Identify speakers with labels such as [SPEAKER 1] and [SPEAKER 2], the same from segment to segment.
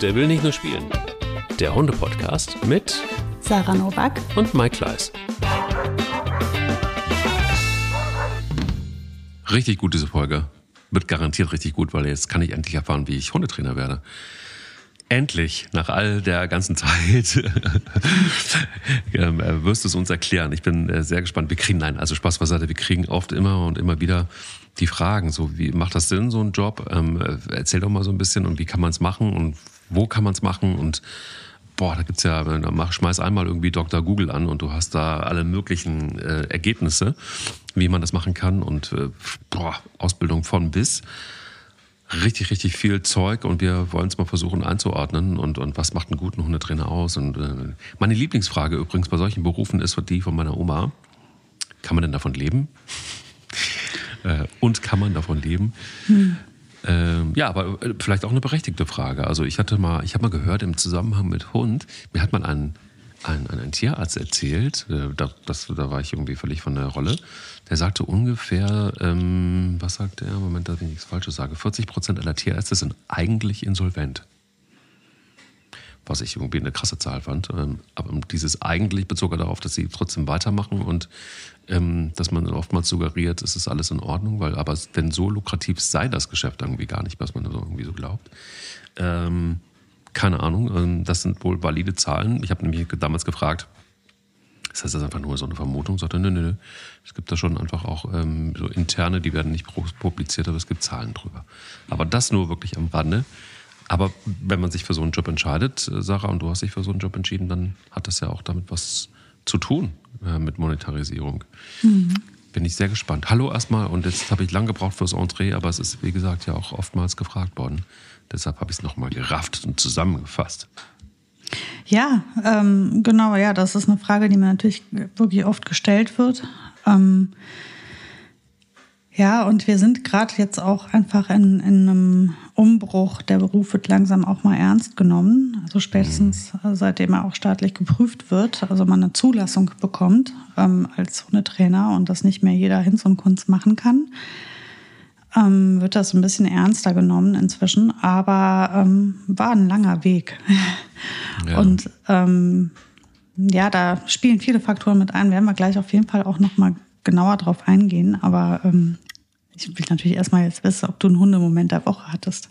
[SPEAKER 1] Der will nicht nur spielen. Der Hunde-Podcast mit
[SPEAKER 2] Sarah Novak
[SPEAKER 1] und Mike Kleiss. Richtig gut, diese Folge. Wird garantiert richtig gut, weil jetzt kann ich endlich erfahren, wie ich Hundetrainer werde. Endlich, nach all der ganzen Zeit, ähm, äh, wirst du es uns erklären. Ich bin äh, sehr gespannt. Wir kriegen, nein, also Spaß beiseite, wir kriegen oft immer und immer wieder die Fragen, so wie macht das Sinn, so ein Job? Ähm, äh, erzähl doch mal so ein bisschen und wie kann man es machen und wo kann man es machen und boah, da gibt's ja, mach, schmeiß einmal irgendwie Dr. Google an und du hast da alle möglichen äh, Ergebnisse, wie man das machen kann und äh, boah, Ausbildung von bis richtig, richtig viel Zeug und wir wollen es mal versuchen einzuordnen und, und was macht einen guten Hundetrainer aus. Und äh, meine Lieblingsfrage übrigens bei solchen Berufen ist die von meiner Oma. Kann man denn davon leben? äh, und kann man davon leben? Hm. Ähm, ja, aber äh, vielleicht auch eine berechtigte Frage. Also ich hatte mal, ich habe mal gehört im Zusammenhang mit Hund, mir hat mal ein, ein, ein Tierarzt erzählt, äh, da, das, da war ich irgendwie völlig von der Rolle, der sagte ungefähr, ähm, was sagt er? Moment, dass ich nichts Falsches sage. 40 Prozent aller Tierärzte sind eigentlich insolvent. Was ich irgendwie eine krasse Zahl fand. Ähm, aber dieses eigentlich bezog er darauf, dass sie trotzdem weitermachen und ähm, dass man oftmals suggeriert, es ist alles in Ordnung, weil aber denn so lukrativ sei das Geschäft irgendwie gar nicht, was man irgendwie so glaubt. Ähm, keine Ahnung, ähm, das sind wohl valide Zahlen. Ich habe nämlich damals gefragt, das heißt, das einfach nur so eine Vermutung. Sagt er, nö, nö, nö. Es gibt da schon einfach auch ähm, so interne, die werden nicht publiziert, aber es gibt Zahlen drüber. Aber das nur wirklich am Rande. Aber wenn man sich für so einen Job entscheidet, äh, Sarah, und du hast dich für so einen Job entschieden, dann hat das ja auch damit was zu tun äh, mit Monetarisierung. Mhm. Bin ich sehr gespannt. Hallo erstmal, und jetzt habe ich lange gebraucht fürs Entree, aber es ist, wie gesagt, ja auch oftmals gefragt worden. Deshalb habe ich es nochmal gerafft und zusammengefasst.
[SPEAKER 2] Ja, ähm, genau, ja, das ist eine Frage, die mir natürlich wirklich oft gestellt wird. Ähm, ja, und wir sind gerade jetzt auch einfach in, in, einem Umbruch. Der Beruf wird langsam auch mal ernst genommen. Also spätestens mhm. seitdem er auch staatlich geprüft wird, also man eine Zulassung bekommt ähm, als Hundetrainer und das nicht mehr jeder Hinz und Kunst machen kann ähm, wird das ein bisschen ernster genommen inzwischen, aber ähm, war ein langer Weg. Ja. Und ähm, ja, da spielen viele Faktoren mit ein. Werden wir gleich auf jeden Fall auch nochmal genauer drauf eingehen. Aber ähm, ich will natürlich erstmal jetzt wissen, ob du einen Hundemoment der Woche hattest.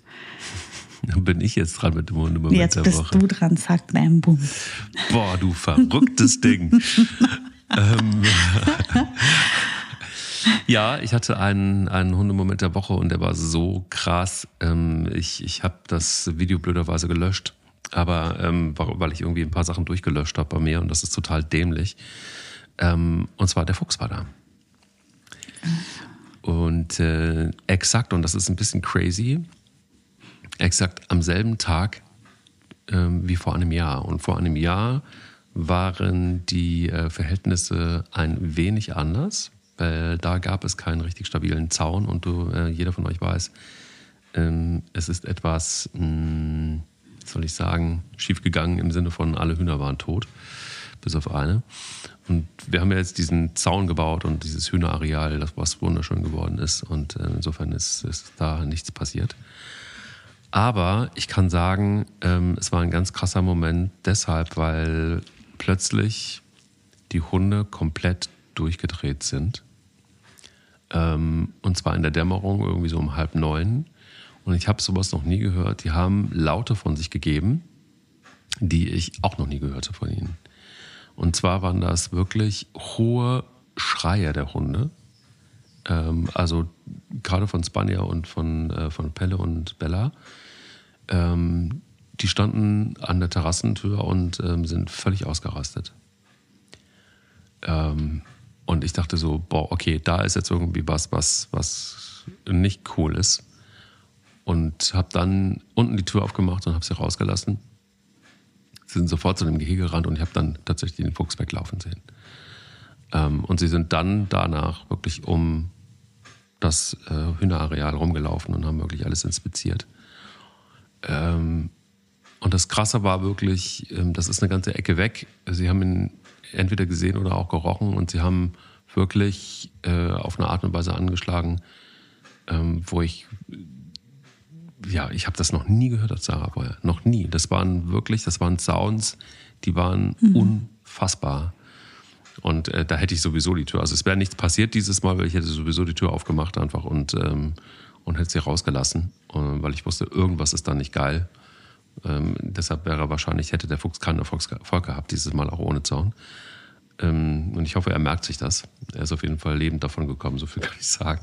[SPEAKER 1] Dann bin ich jetzt dran mit dem Hundemoment
[SPEAKER 2] jetzt der Woche. Jetzt bist du dran, zack, bam, boom.
[SPEAKER 1] Boah, du verrücktes Ding. ähm, ja, ich hatte einen, einen Hundemoment der Woche und der war so krass. Ähm, ich ich habe das Video blöderweise gelöscht, aber ähm, weil ich irgendwie ein paar Sachen durchgelöscht habe bei mir und das ist total dämlich. Ähm, und zwar der Fuchs war da. Und äh, exakt, und das ist ein bisschen crazy, exakt am selben Tag ähm, wie vor einem Jahr. Und vor einem Jahr waren die äh, Verhältnisse ein wenig anders weil da gab es keinen richtig stabilen Zaun und du, äh, jeder von euch weiß, ähm, es ist etwas, mh, hm, soll ich sagen, schiefgegangen im Sinne von alle Hühner waren tot, bis auf eine. Und wir haben ja jetzt diesen Zaun gebaut und dieses Hühnerareal, was wunderschön geworden ist. Und äh, insofern ist, ist da nichts passiert. Aber ich kann sagen, ähm, es war ein ganz krasser Moment deshalb, weil plötzlich die Hunde komplett durchgedreht sind ähm, und zwar in der Dämmerung, irgendwie so um halb neun. Und ich habe sowas noch nie gehört. Die haben Laute von sich gegeben, die ich auch noch nie gehört habe von ihnen. Und zwar waren das wirklich hohe Schreie der Hunde. Ähm, also gerade von Spanier und von, äh, von Pelle und Bella. Ähm, die standen an der Terrassentür und ähm, sind völlig ausgerastet. Ähm, und ich dachte so, boah, okay, da ist jetzt irgendwie was, was, was nicht cool ist. Und habe dann unten die Tür aufgemacht und habe sie rausgelassen. Sind sofort zu dem Gehege gerannt und ich habe dann tatsächlich den Fuchs weglaufen sehen. Ähm, und sie sind dann danach wirklich um das äh, Hühnerareal rumgelaufen und haben wirklich alles inspiziert. Ähm, und das Krasse war wirklich, ähm, das ist eine ganze Ecke weg. Sie haben ihn entweder gesehen oder auch gerochen und sie haben wirklich äh, auf eine Art und Weise angeschlagen, ähm, wo ich ja, ich habe das noch nie gehört als Sarah vorher. Noch nie. Das waren wirklich, das waren Sounds, die waren mhm. unfassbar. Und äh, da hätte ich sowieso die Tür. Also es wäre nichts passiert dieses Mal, weil ich hätte sowieso die Tür aufgemacht einfach und, ähm, und hätte sie rausgelassen, äh, weil ich wusste, irgendwas ist da nicht geil. Ähm, deshalb wäre wahrscheinlich, hätte der Fuchs keinen Erfolg gehabt, dieses Mal auch ohne Zaun. Ähm, und ich hoffe, er merkt sich das. Er ist auf jeden Fall lebend davon gekommen, so viel kann ich sagen.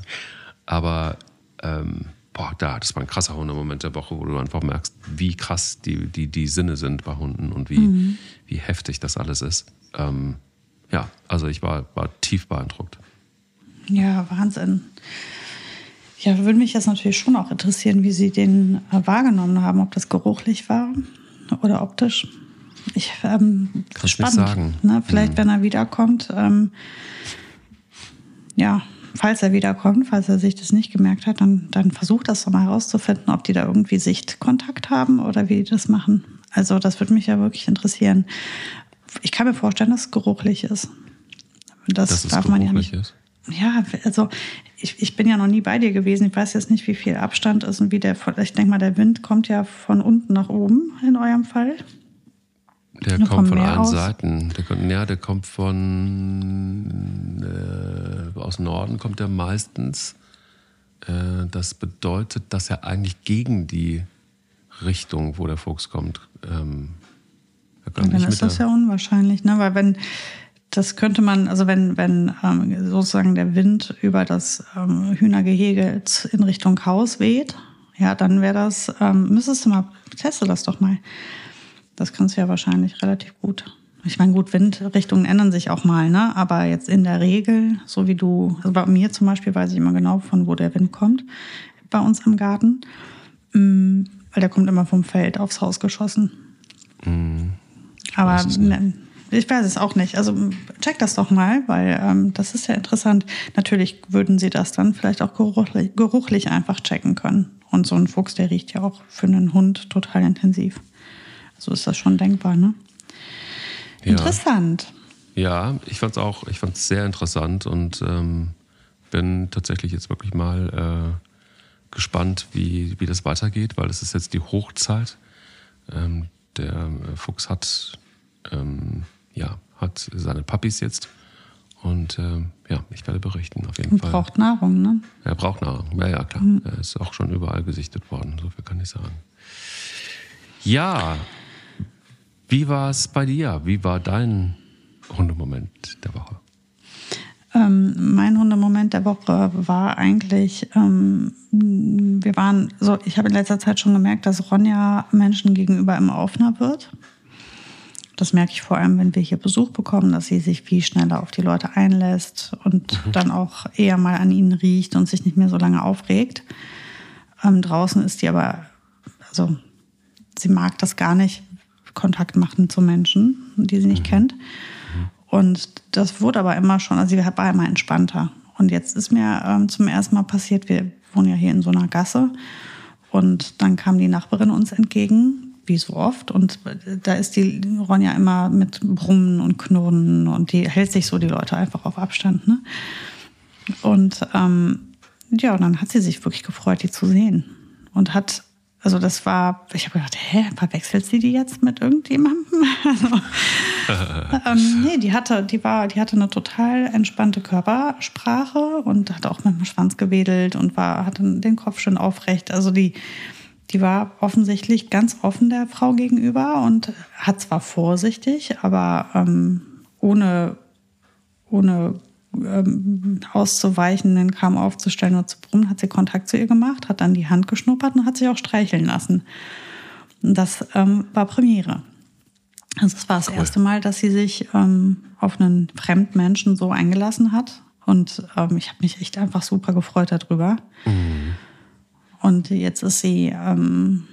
[SPEAKER 1] Aber ähm, boah, da, das war ein krasser Hundemoment der Woche, wo du einfach merkst, wie krass die, die, die Sinne sind bei Hunden und wie, mhm. wie heftig das alles ist. Ähm, ja, also ich war, war tief beeindruckt.
[SPEAKER 2] Ja, Wahnsinn. Ja, würde mich jetzt natürlich schon auch interessieren, wie Sie den äh, wahrgenommen haben, ob das geruchlich war oder optisch. Ich, ähm,
[SPEAKER 1] Kannst spannend, nicht sagen.
[SPEAKER 2] Ne? Vielleicht, mhm. wenn er wiederkommt, ähm, ja, falls er wiederkommt, falls er sich das nicht gemerkt hat, dann, dann versucht das doch mal herauszufinden, ob die da irgendwie Sichtkontakt haben oder wie die das machen. Also das würde mich ja wirklich interessieren. Ich kann mir vorstellen, dass es geruchlich ist. Das dass darf man ja nicht. Ist. Ja, also ich, ich bin ja noch nie bei dir gewesen. Ich weiß jetzt nicht, wie viel Abstand ist und wie der, ich denke mal, der Wind kommt ja von unten nach oben in eurem Fall.
[SPEAKER 1] Der Noch kommt von allen aus? Seiten. Der kommt, ja, der kommt von äh, aus Norden kommt er meistens. Äh, das bedeutet, dass er eigentlich gegen die Richtung, wo der Fuchs kommt, ähm,
[SPEAKER 2] er ja, dann ist das ja unwahrscheinlich, ne? Weil wenn das könnte man, also wenn, wenn ähm, sozusagen der Wind über das ähm, Hühnergehege in Richtung Haus weht, ja, dann wäre das, ähm, müsstest du mal, teste das doch mal. Das kannst du ja wahrscheinlich relativ gut. Ich meine, gut, Windrichtungen ändern sich auch mal, ne? Aber jetzt in der Regel, so wie du, also bei mir zum Beispiel weiß ich immer genau, von wo der Wind kommt, bei uns im Garten. Mm, weil der kommt immer vom Feld aufs Haus geschossen. Mhm. Aber ne, ich weiß es auch nicht. Also check das doch mal, weil ähm, das ist ja interessant. Natürlich würden sie das dann vielleicht auch geruchlich, geruchlich einfach checken können. Und so ein Fuchs, der riecht ja auch für einen Hund total intensiv. So ist das schon denkbar, ne? Ja. Interessant.
[SPEAKER 1] Ja, ich fand es auch, ich fand es sehr interessant und ähm, bin tatsächlich jetzt wirklich mal äh, gespannt, wie, wie das weitergeht, weil es ist jetzt die Hochzeit. Ähm, der äh, Fuchs hat, ähm, ja, hat seine Puppies jetzt. Und ähm, ja, ich werde berichten, auf jeden
[SPEAKER 2] und
[SPEAKER 1] Fall.
[SPEAKER 2] braucht Nahrung, ne?
[SPEAKER 1] Er braucht Nahrung, ja, ja, klar. Mhm. Er ist auch schon überall gesichtet worden, so viel kann ich sagen. Ja, wie war es bei dir? Wie war dein Hundemoment der Woche?
[SPEAKER 2] Ähm, mein Hundemoment der Woche war eigentlich, ähm, wir waren so, ich habe in letzter Zeit schon gemerkt, dass Ronja Menschen gegenüber immer offener wird. Das merke ich vor allem, wenn wir hier Besuch bekommen, dass sie sich viel schneller auf die Leute einlässt und mhm. dann auch eher mal an ihnen riecht und sich nicht mehr so lange aufregt. Ähm, draußen ist die aber, also sie mag das gar nicht, Kontakt machen zu Menschen, die sie nicht mhm. kennt. Und das wurde aber immer schon, also sie war immer entspannter. Und jetzt ist mir ähm, zum ersten Mal passiert, wir wohnen ja hier in so einer Gasse. Und dann kam die Nachbarin uns entgegen, wie so oft. Und da ist die Ronja immer mit Brummen und Knurren und die hält sich so die Leute einfach auf Abstand. Ne? Und ähm, ja, und dann hat sie sich wirklich gefreut, die zu sehen. Und hat also das war, ich habe gedacht, hä, verwechselt sie die jetzt mit irgendjemandem? Also, ähm, nee, die hatte, die war, die hatte eine total entspannte Körpersprache und hat auch mit dem Schwanz gewedelt und war, hatte den Kopf schön aufrecht. Also die, die war offensichtlich ganz offen der Frau gegenüber und hat zwar vorsichtig, aber ähm, ohne, ohne ähm, auszuweichen, den Kram aufzustellen oder zu brummen, hat sie Kontakt zu ihr gemacht, hat dann die Hand geschnuppert und hat sich auch streicheln lassen. Und das ähm, war Premiere. Also es war das cool. erste Mal, dass sie sich ähm, auf einen Fremdmenschen so eingelassen hat. Und ähm, ich habe mich echt einfach super gefreut darüber. Mhm. Und jetzt ist sie ähm,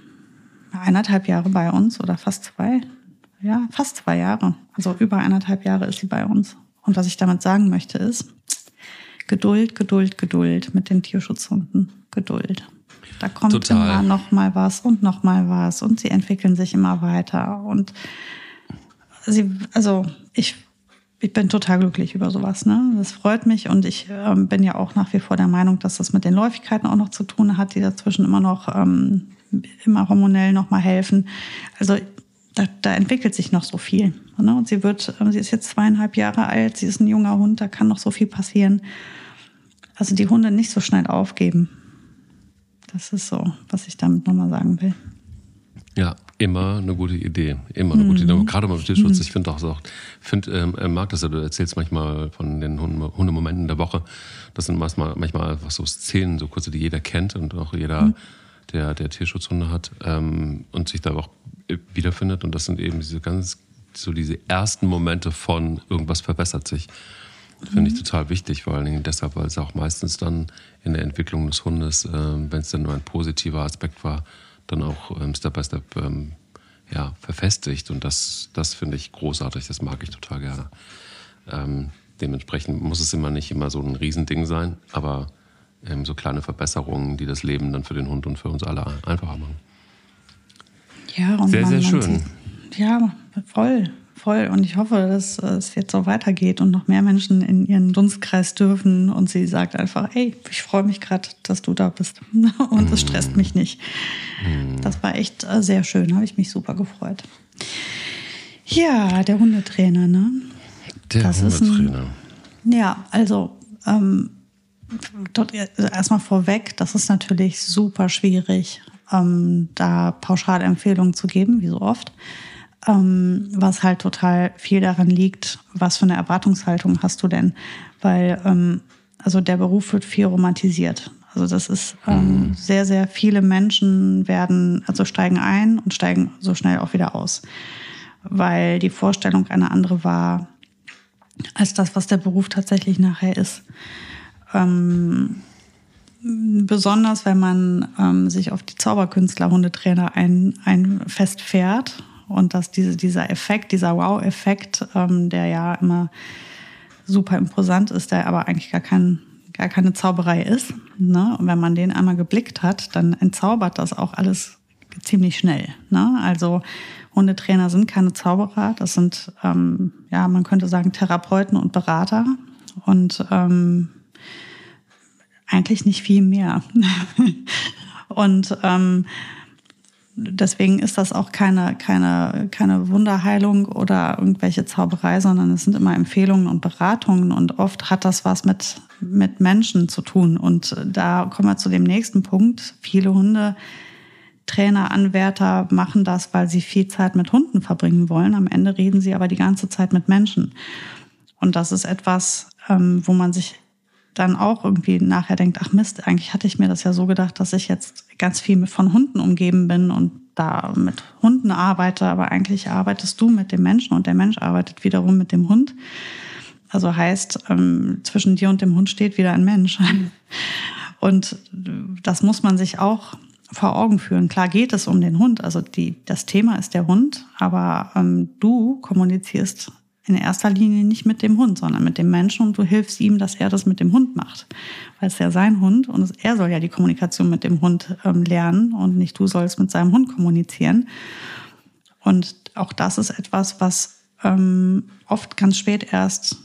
[SPEAKER 2] eineinhalb Jahre bei uns oder fast zwei. Ja, fast zwei Jahre. Also über eineinhalb Jahre ist sie bei uns. Und was ich damit sagen möchte ist, Geduld, Geduld, Geduld mit den Tierschutzhunden. Geduld. Da kommt Total. immer noch mal was und noch mal was und sie entwickeln sich immer weiter und sie, also ich, ich bin total glücklich über sowas. Ne? Das freut mich und ich ähm, bin ja auch nach wie vor der Meinung, dass das mit den Läufigkeiten auch noch zu tun hat, die dazwischen immer noch ähm, immer hormonell noch mal helfen. Also da, da entwickelt sich noch so viel. Ne? Und sie wird, ähm, sie ist jetzt zweieinhalb Jahre alt, sie ist ein junger Hund, da kann noch so viel passieren. Also die Hunde nicht so schnell aufgeben. Das ist so, was ich damit nochmal sagen will.
[SPEAKER 1] Ja, immer eine gute Idee. Immer eine mhm. gute Idee. Mhm. Gerade beim Tierschutz, mhm. ich finde auch so, find, ähm, äh, mag das ja, du erzählst manchmal von den Hundemomenten der Woche. Das sind manchmal, manchmal einfach so Szenen, so kurze, die jeder kennt und auch jeder, mhm. Der, der Tierschutzhunde hat ähm, und sich da auch wiederfindet. Und das sind eben diese ganz, so diese ersten Momente von irgendwas verbessert sich. Finde ich mhm. total wichtig, vor allen Dingen deshalb, weil es auch meistens dann in der Entwicklung des Hundes, äh, wenn es dann nur ein positiver Aspekt war, dann auch ähm, Step by Step ähm, ja, verfestigt. Und das, das finde ich großartig, das mag ich total gerne. Ähm, dementsprechend muss es immer nicht immer so ein Riesending sein, aber ähm, so kleine Verbesserungen, die das Leben dann für den Hund und für uns alle einfacher machen.
[SPEAKER 2] Ja, und
[SPEAKER 1] sehr, man, sehr schön.
[SPEAKER 2] Sieht, ja, voll voll. Und ich hoffe, dass es jetzt so weitergeht und noch mehr Menschen in ihren Dunstkreis dürfen. Und sie sagt einfach, hey, ich freue mich gerade, dass du da bist. Und es stresst mich nicht. Das war echt äh, sehr schön, habe ich mich super gefreut. Ja, der Hundetrainer, ne?
[SPEAKER 1] Der das Hundetrainer.
[SPEAKER 2] Ein, ja, also ähm, also erstmal vorweg, das ist natürlich super schwierig, ähm, da pauschale Empfehlungen zu geben, wie so oft ähm, was halt total viel daran liegt, was für eine Erwartungshaltung hast du denn? Weil ähm, also der Beruf wird viel romantisiert. Also das ist ähm, mhm. sehr, sehr viele Menschen werden, also steigen ein und steigen so schnell auch wieder aus. Weil die Vorstellung eine andere war als das, was der Beruf tatsächlich nachher ist. Ähm, besonders wenn man ähm, sich auf die Zauberkünstler, Hundetrainer ein, ein festfährt und dass diese, dieser Effekt, dieser Wow-Effekt, ähm, der ja immer super imposant ist, der aber eigentlich gar, kein, gar keine Zauberei ist. Ne? Und wenn man den einmal geblickt hat, dann entzaubert das auch alles ziemlich schnell. Ne? Also Hundetrainer sind keine Zauberer, das sind, ähm, ja, man könnte sagen, Therapeuten und Berater. Und ähm, eigentlich nicht viel mehr. und ähm, deswegen ist das auch keine, keine, keine Wunderheilung oder irgendwelche Zauberei, sondern es sind immer Empfehlungen und Beratungen und oft hat das was mit, mit Menschen zu tun. Und da kommen wir zu dem nächsten Punkt. Viele Hunde, Trainer, Anwärter machen das, weil sie viel Zeit mit Hunden verbringen wollen. Am Ende reden sie aber die ganze Zeit mit Menschen. Und das ist etwas, ähm, wo man sich dann auch irgendwie nachher denkt, ach Mist, eigentlich hatte ich mir das ja so gedacht, dass ich jetzt ganz viel von Hunden umgeben bin und da mit Hunden arbeite, aber eigentlich arbeitest du mit dem Menschen und der Mensch arbeitet wiederum mit dem Hund. Also heißt, ähm, zwischen dir und dem Hund steht wieder ein Mensch. Und das muss man sich auch vor Augen führen. Klar geht es um den Hund, also die, das Thema ist der Hund, aber ähm, du kommunizierst in erster Linie nicht mit dem Hund, sondern mit dem Menschen und du hilfst ihm, dass er das mit dem Hund macht. Weil es ja sein Hund und er soll ja die Kommunikation mit dem Hund ähm, lernen und nicht du sollst mit seinem Hund kommunizieren. Und auch das ist etwas, was ähm, oft ganz spät erst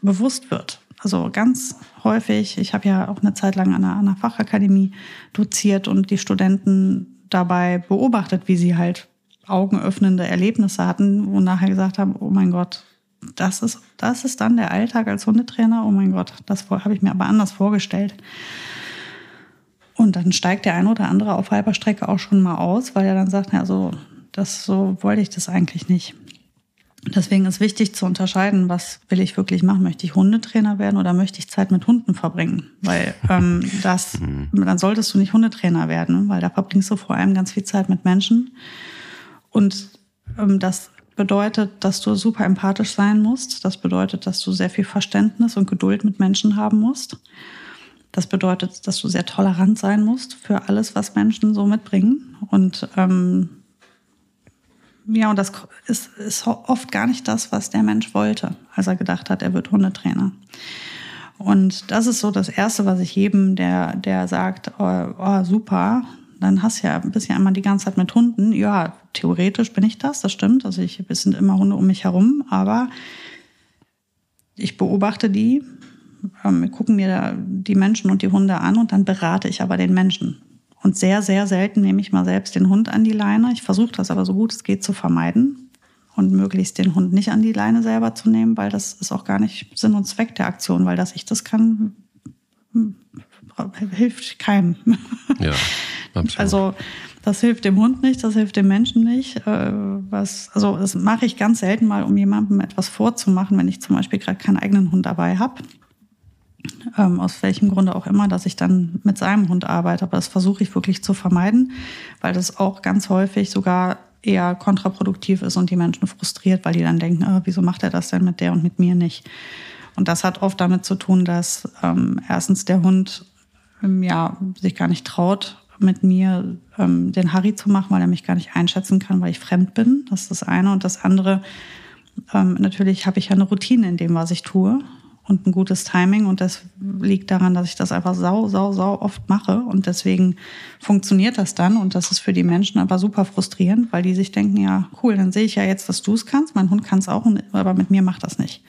[SPEAKER 2] bewusst wird. Also ganz häufig, ich habe ja auch eine Zeit lang an einer, an einer Fachakademie doziert und die Studenten dabei beobachtet, wie sie halt augenöffnende Erlebnisse hatten, wo nachher gesagt haben, oh mein Gott, das ist, das ist dann der Alltag als Hundetrainer. Oh mein Gott, das habe ich mir aber anders vorgestellt. Und dann steigt der ein oder andere auf halber Strecke auch schon mal aus, weil er dann sagt, ja, so, das, so wollte ich das eigentlich nicht. Deswegen ist wichtig zu unterscheiden, was will ich wirklich machen? Möchte ich Hundetrainer werden oder möchte ich Zeit mit Hunden verbringen? Weil ähm, das, mhm. dann solltest du nicht Hundetrainer werden, weil da verbringst du vor allem ganz viel Zeit mit Menschen. Und ähm, das bedeutet, dass du super empathisch sein musst. Das bedeutet, dass du sehr viel Verständnis und Geduld mit Menschen haben musst. Das bedeutet, dass du sehr tolerant sein musst für alles, was Menschen so mitbringen. Und ähm, ja, und das ist, ist oft gar nicht das, was der Mensch wollte, als er gedacht hat, er wird Hundetrainer. Und das ist so das Erste, was ich jedem, der, der sagt, oh, oh super, dann hast du ja ein bisschen einmal die ganze Zeit mit Hunden. Ja, theoretisch bin ich das, das stimmt. Also ich, es sind immer Hunde um mich herum, aber ich beobachte die, ähm, gucken mir die Menschen und die Hunde an und dann berate ich aber den Menschen. Und sehr, sehr selten nehme ich mal selbst den Hund an die Leine. Ich versuche das aber so gut es geht zu vermeiden und möglichst den Hund nicht an die Leine selber zu nehmen, weil das ist auch gar nicht Sinn und Zweck der Aktion, weil dass ich das kann, hm, hilft keinem.
[SPEAKER 1] Ja,
[SPEAKER 2] absolut. Also das hilft dem Hund nicht, das hilft dem Menschen nicht. Äh, was, also das mache ich ganz selten mal, um jemandem etwas vorzumachen, wenn ich zum Beispiel gerade keinen eigenen Hund dabei habe ähm, aus welchem Grunde auch immer, dass ich dann mit seinem Hund arbeite. Aber das versuche ich wirklich zu vermeiden, weil das auch ganz häufig sogar eher kontraproduktiv ist und die Menschen frustriert, weil die dann denken, oh, wieso macht er das denn mit der und mit mir nicht? Und das hat oft damit zu tun, dass ähm, erstens der Hund ähm, ja, sich gar nicht traut, mit mir ähm, den Harry zu machen, weil er mich gar nicht einschätzen kann, weil ich fremd bin. Das ist das eine. Und das andere, ähm, natürlich habe ich ja eine Routine in dem, was ich tue und ein gutes Timing. Und das liegt daran, dass ich das einfach sau, sau, sau oft mache. Und deswegen funktioniert das dann. Und das ist für die Menschen aber super frustrierend, weil die sich denken, ja, cool, dann sehe ich ja jetzt, dass du es kannst. Mein Hund kann es auch, aber mit mir macht das nicht.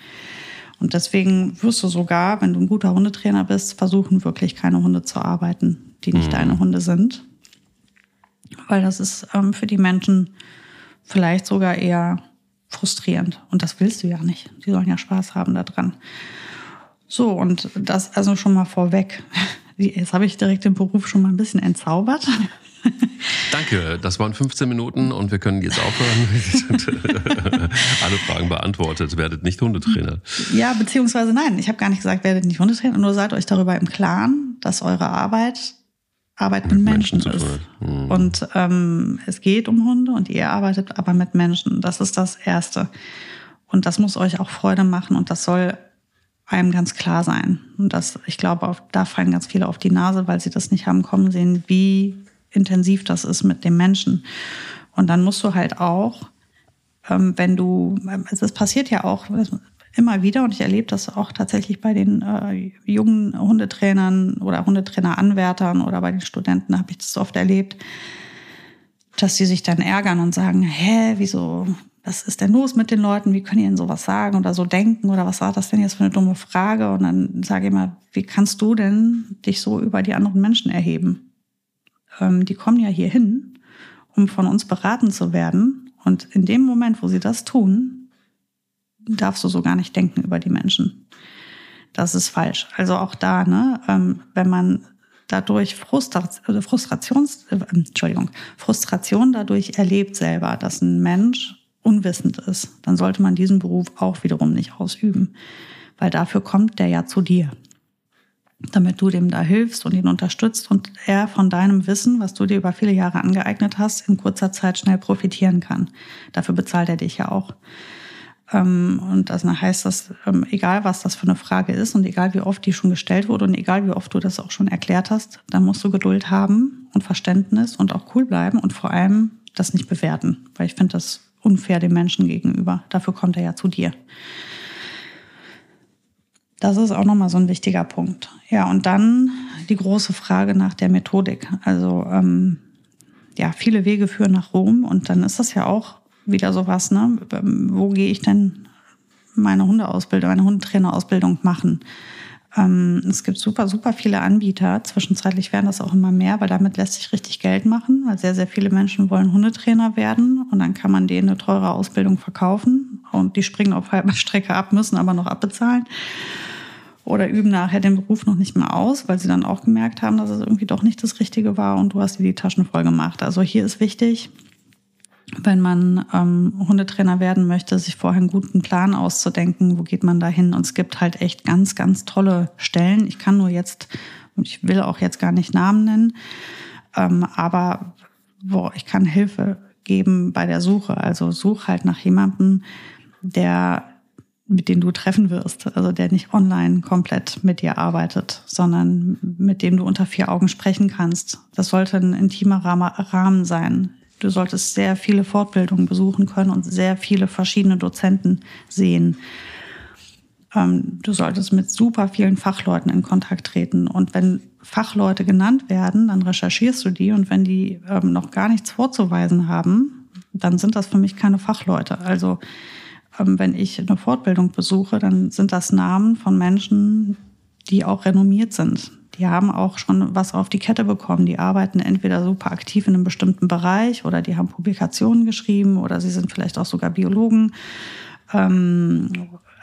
[SPEAKER 2] Und deswegen wirst du sogar, wenn du ein guter Hundetrainer bist, versuchen, wirklich keine Hunde zu arbeiten, die nicht mhm. deine Hunde sind. Weil das ist ähm, für die Menschen vielleicht sogar eher frustrierend. Und das willst du ja nicht. Die sollen ja Spaß haben daran. So, und das also schon mal vorweg. Jetzt habe ich direkt den Beruf schon mal ein bisschen entzaubert.
[SPEAKER 1] Danke, das waren 15 Minuten und wir können jetzt aufhören. Alle Fragen beantwortet. Werdet nicht Hundetrainer.
[SPEAKER 2] Ja, beziehungsweise nein, ich habe gar nicht gesagt, werdet nicht Hundetrainer, nur seid euch darüber im Klaren, dass eure Arbeit Arbeit mit, mit Menschen, Menschen ist. Mhm. Und ähm, es geht um Hunde und ihr arbeitet aber mit Menschen. Das ist das Erste. Und das muss euch auch Freude machen und das soll einem ganz klar sein. Und das, ich glaube, da fallen ganz viele auf die Nase, weil sie das nicht haben kommen sehen, wie intensiv das ist mit dem Menschen. Und dann musst du halt auch, ähm, wenn du, es passiert ja auch immer wieder und ich erlebe das auch tatsächlich bei den äh, jungen Hundetrainern oder Hundetraineranwärtern oder bei den Studenten habe ich das oft erlebt, dass sie sich dann ärgern und sagen, hä, wieso was ist denn los mit den Leuten? Wie können die denn sowas sagen oder so denken? Oder was war das denn jetzt für eine dumme Frage? Und dann sage ich mal, wie kannst du denn dich so über die anderen Menschen erheben? Ähm, die kommen ja hier hin, um von uns beraten zu werden. Und in dem Moment, wo sie das tun, darfst du so gar nicht denken über die Menschen. Das ist falsch. Also auch da, ne, ähm, wenn man dadurch Frustration, also Frustrations, äh, Entschuldigung, Frustration dadurch erlebt selber, dass ein Mensch unwissend ist, dann sollte man diesen Beruf auch wiederum nicht ausüben, weil dafür kommt der ja zu dir, damit du dem da hilfst und ihn unterstützt und er von deinem Wissen, was du dir über viele Jahre angeeignet hast, in kurzer Zeit schnell profitieren kann. Dafür bezahlt er dich ja auch. Ähm, und das heißt, dass ähm, egal was das für eine Frage ist und egal wie oft die schon gestellt wurde und egal wie oft du das auch schon erklärt hast, dann musst du Geduld haben und Verständnis und auch cool bleiben und vor allem das nicht bewerten, weil ich finde das unfair dem Menschen gegenüber. Dafür kommt er ja zu dir. Das ist auch nochmal so ein wichtiger Punkt. Ja, und dann die große Frage nach der Methodik. Also ähm, ja, viele Wege führen nach Rom und dann ist das ja auch wieder sowas, ne? Wo gehe ich denn meine Hundeausbildung, meine Hundetrainerausbildung machen? Ähm, es gibt super, super viele Anbieter. Zwischenzeitlich werden das auch immer mehr, weil damit lässt sich richtig Geld machen. Weil sehr, sehr viele Menschen wollen Hundetrainer werden und dann kann man denen eine teure Ausbildung verkaufen und die springen auf halber Strecke ab, müssen aber noch abbezahlen oder üben nachher den Beruf noch nicht mehr aus, weil sie dann auch gemerkt haben, dass es irgendwie doch nicht das Richtige war und du hast dir die Taschen voll gemacht. Also hier ist wichtig, wenn man ähm, Hundetrainer werden möchte, sich vorher einen guten Plan auszudenken, wo geht man da hin. Und es gibt halt echt ganz, ganz tolle Stellen. Ich kann nur jetzt, und ich will auch jetzt gar nicht Namen nennen, ähm, aber wo ich kann Hilfe geben bei der Suche. Also such halt nach jemandem, der mit dem du treffen wirst, also der nicht online komplett mit dir arbeitet, sondern mit dem du unter vier Augen sprechen kannst. Das sollte ein intimer Rahmen sein. Du solltest sehr viele Fortbildungen besuchen können und sehr viele verschiedene Dozenten sehen. Ähm, du solltest mit super vielen Fachleuten in Kontakt treten. Und wenn Fachleute genannt werden, dann recherchierst du die. Und wenn die ähm, noch gar nichts vorzuweisen haben, dann sind das für mich keine Fachleute. Also ähm, wenn ich eine Fortbildung besuche, dann sind das Namen von Menschen, die auch renommiert sind. Die haben auch schon was auf die Kette bekommen. Die arbeiten entweder super aktiv in einem bestimmten Bereich oder die haben Publikationen geschrieben oder sie sind vielleicht auch sogar Biologen. Ähm,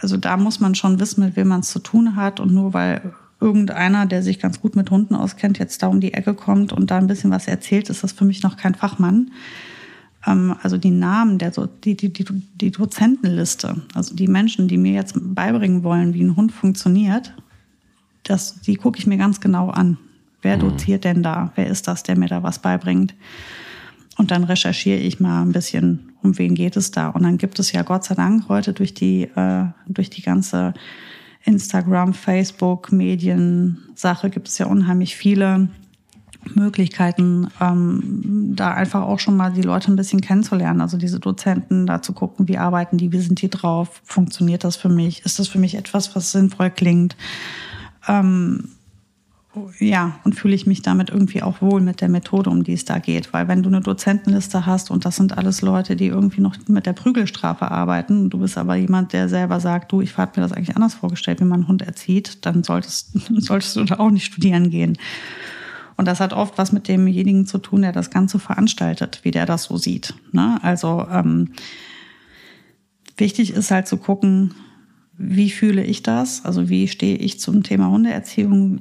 [SPEAKER 2] also da muss man schon wissen, mit wem man es zu tun hat. Und nur weil irgendeiner, der sich ganz gut mit Hunden auskennt, jetzt da um die Ecke kommt und da ein bisschen was erzählt, ist das für mich noch kein Fachmann. Ähm, also die Namen, der, die, die, die, die Dozentenliste, also die Menschen, die mir jetzt beibringen wollen, wie ein Hund funktioniert, das, die gucke ich mir ganz genau an. Wer mhm. doziert denn da? Wer ist das, der mir da was beibringt? Und dann recherchiere ich mal ein bisschen, um wen geht es da. Und dann gibt es ja Gott sei Dank heute durch die, äh, durch die ganze Instagram, Facebook, Medien-Sache gibt es ja unheimlich viele Möglichkeiten, ähm, da einfach auch schon mal die Leute ein bisschen kennenzulernen. Also diese Dozenten, da zu gucken, wie arbeiten die, wie sind die drauf, funktioniert das für mich, ist das für mich etwas, was sinnvoll klingt. Ähm, ja, und fühle ich mich damit irgendwie auch wohl mit der Methode, um die es da geht. Weil wenn du eine Dozentenliste hast und das sind alles Leute, die irgendwie noch mit der Prügelstrafe arbeiten, du bist aber jemand, der selber sagt, du, ich habe mir das eigentlich anders vorgestellt, wie man einen Hund erzieht, dann solltest, solltest du da auch nicht studieren gehen. Und das hat oft was mit demjenigen zu tun, der das Ganze veranstaltet, wie der das so sieht. Ne? Also ähm, wichtig ist halt zu gucken, wie fühle ich das? Also wie stehe ich zum Thema Hundeerziehung?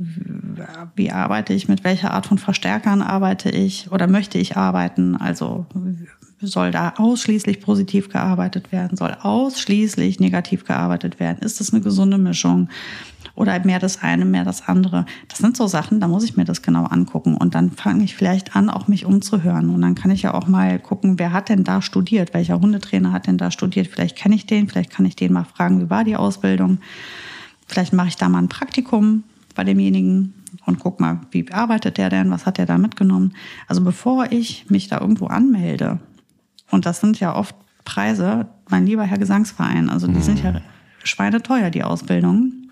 [SPEAKER 2] Wie arbeite ich? Mit welcher Art von Verstärkern arbeite ich oder möchte ich arbeiten? Also soll da ausschließlich positiv gearbeitet werden? Soll ausschließlich negativ gearbeitet werden? Ist das eine gesunde Mischung? Oder mehr das eine, mehr das andere. Das sind so Sachen, da muss ich mir das genau angucken und dann fange ich vielleicht an, auch mich umzuhören und dann kann ich ja auch mal gucken, wer hat denn da studiert, welcher Hundetrainer hat denn da studiert. Vielleicht kenne ich den, vielleicht kann ich den mal fragen, wie war die Ausbildung. Vielleicht mache ich da mal ein Praktikum bei demjenigen und guck mal, wie arbeitet der denn, was hat der da mitgenommen. Also bevor ich mich da irgendwo anmelde, und das sind ja oft Preise, mein lieber Herr Gesangsverein, also die mhm. sind ja schweineteuer, die Ausbildungen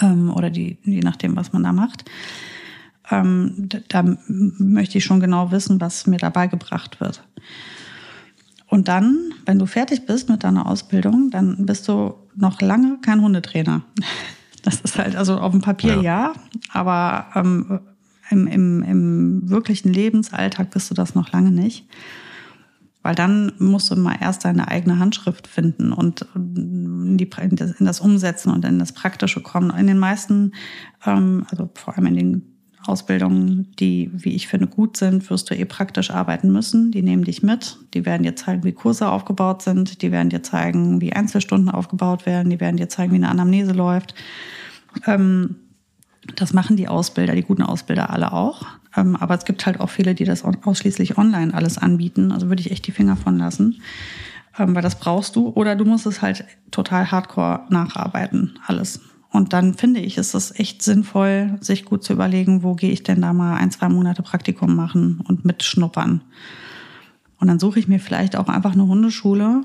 [SPEAKER 2] ähm, oder die, je nachdem, was man da macht. Ähm, da möchte ich schon genau wissen, was mir dabei gebracht wird. Und dann, wenn du fertig bist mit deiner Ausbildung, dann bist du noch lange kein Hundetrainer. Das ist halt also auf dem Papier ja, ja aber ähm, im, im, im wirklichen Lebensalltag bist du das noch lange nicht. Weil dann musst du mal erst deine eigene Handschrift finden und in, die, in das Umsetzen und in das Praktische kommen. In den meisten, ähm, also vor allem in den Ausbildungen, die, wie ich finde, gut sind, wirst du eh praktisch arbeiten müssen. Die nehmen dich mit. Die werden dir zeigen, wie Kurse aufgebaut sind. Die werden dir zeigen, wie Einzelstunden aufgebaut werden. Die werden dir zeigen, wie eine Anamnese läuft. Ähm, das machen die Ausbilder, die guten Ausbilder alle auch. Ähm, aber es gibt halt auch viele, die das ausschließlich online alles anbieten. Also würde ich echt die Finger von lassen, ähm, weil das brauchst du. Oder du musst es halt total hardcore nacharbeiten, alles. Und dann finde ich, ist es echt sinnvoll, sich gut zu überlegen, wo gehe ich denn da mal ein, zwei Monate Praktikum machen und mitschnuppern. Und dann suche ich mir vielleicht auch einfach eine Hundeschule,